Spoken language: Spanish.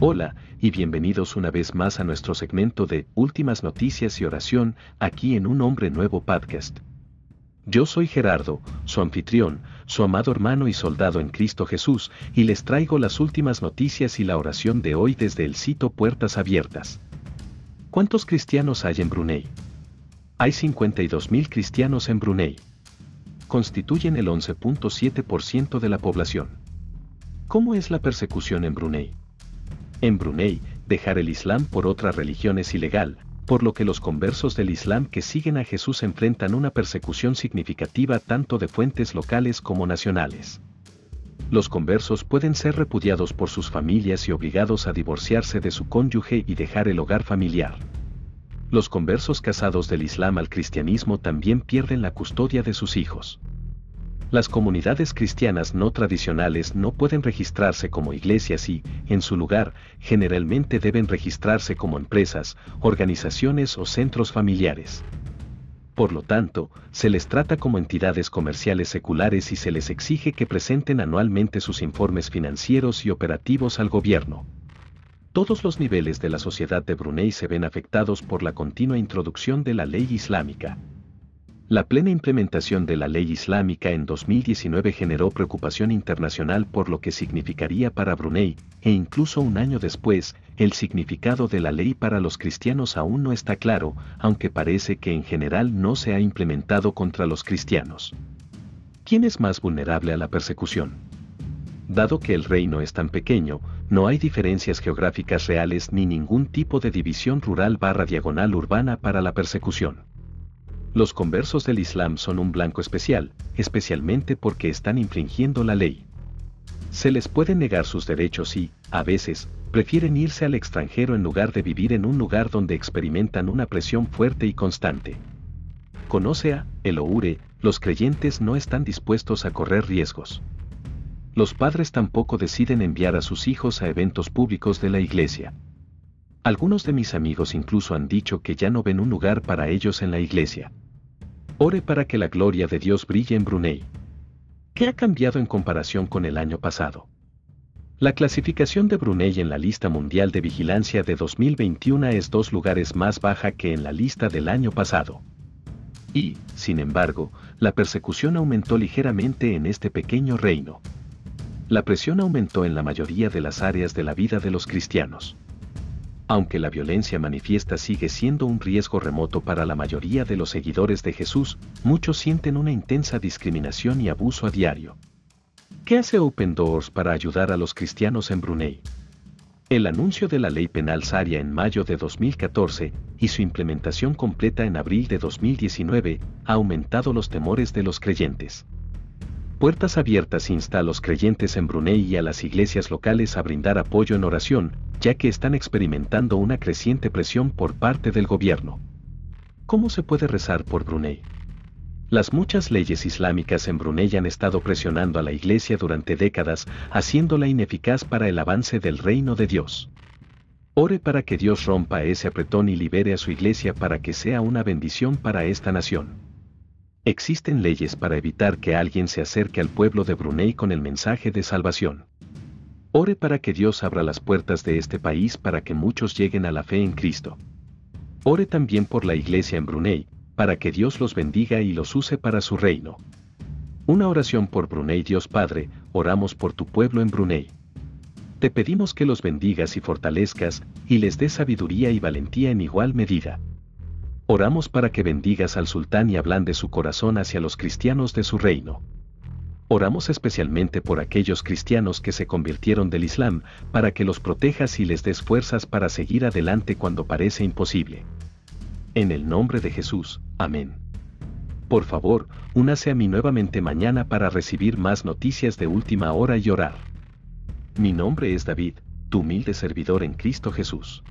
Hola, y bienvenidos una vez más a nuestro segmento de Últimas Noticias y Oración, aquí en Un Hombre Nuevo Podcast. Yo soy Gerardo, su anfitrión, su amado hermano y soldado en Cristo Jesús, y les traigo las últimas noticias y la oración de hoy desde el sitio Puertas Abiertas. ¿Cuántos cristianos hay en Brunei? Hay 52.000 cristianos en Brunei. Constituyen el 11.7% de la población. ¿Cómo es la persecución en Brunei? En Brunei, dejar el Islam por otra religión es ilegal, por lo que los conversos del Islam que siguen a Jesús enfrentan una persecución significativa tanto de fuentes locales como nacionales. Los conversos pueden ser repudiados por sus familias y obligados a divorciarse de su cónyuge y dejar el hogar familiar. Los conversos casados del Islam al cristianismo también pierden la custodia de sus hijos. Las comunidades cristianas no tradicionales no pueden registrarse como iglesias y, en su lugar, generalmente deben registrarse como empresas, organizaciones o centros familiares. Por lo tanto, se les trata como entidades comerciales seculares y se les exige que presenten anualmente sus informes financieros y operativos al gobierno. Todos los niveles de la sociedad de Brunei se ven afectados por la continua introducción de la ley islámica. La plena implementación de la ley islámica en 2019 generó preocupación internacional por lo que significaría para Brunei, e incluso un año después, el significado de la ley para los cristianos aún no está claro, aunque parece que en general no se ha implementado contra los cristianos. ¿Quién es más vulnerable a la persecución? Dado que el reino es tan pequeño, no hay diferencias geográficas reales ni ningún tipo de división rural barra diagonal urbana para la persecución. Los conversos del Islam son un blanco especial, especialmente porque están infringiendo la ley. Se les puede negar sus derechos y, a veces, prefieren irse al extranjero en lugar de vivir en un lugar donde experimentan una presión fuerte y constante. Conoce a el Oure, los creyentes no están dispuestos a correr riesgos. Los padres tampoco deciden enviar a sus hijos a eventos públicos de la iglesia. Algunos de mis amigos incluso han dicho que ya no ven un lugar para ellos en la iglesia. Ore para que la gloria de Dios brille en Brunei. ¿Qué ha cambiado en comparación con el año pasado? La clasificación de Brunei en la lista mundial de vigilancia de 2021 es dos lugares más baja que en la lista del año pasado. Y, sin embargo, la persecución aumentó ligeramente en este pequeño reino. La presión aumentó en la mayoría de las áreas de la vida de los cristianos. Aunque la violencia manifiesta sigue siendo un riesgo remoto para la mayoría de los seguidores de Jesús, muchos sienten una intensa discriminación y abuso a diario. ¿Qué hace Open Doors para ayudar a los cristianos en Brunei? El anuncio de la ley penal Sharia en mayo de 2014 y su implementación completa en abril de 2019 ha aumentado los temores de los creyentes. Puertas Abiertas insta a los creyentes en Brunei y a las iglesias locales a brindar apoyo en oración, ya que están experimentando una creciente presión por parte del gobierno. ¿Cómo se puede rezar por Brunei? Las muchas leyes islámicas en Brunei han estado presionando a la iglesia durante décadas, haciéndola ineficaz para el avance del reino de Dios. Ore para que Dios rompa ese apretón y libere a su iglesia para que sea una bendición para esta nación. Existen leyes para evitar que alguien se acerque al pueblo de Brunei con el mensaje de salvación. Ore para que Dios abra las puertas de este país para que muchos lleguen a la fe en Cristo. Ore también por la iglesia en Brunei, para que Dios los bendiga y los use para su reino. Una oración por Brunei Dios Padre, oramos por tu pueblo en Brunei. Te pedimos que los bendigas y fortalezcas, y les dé sabiduría y valentía en igual medida. Oramos para que bendigas al sultán y ablande su corazón hacia los cristianos de su reino. Oramos especialmente por aquellos cristianos que se convirtieron del Islam, para que los protejas y les des fuerzas para seguir adelante cuando parece imposible. En el nombre de Jesús, amén. Por favor, únase a mí nuevamente mañana para recibir más noticias de última hora y orar. Mi nombre es David, tu humilde servidor en Cristo Jesús.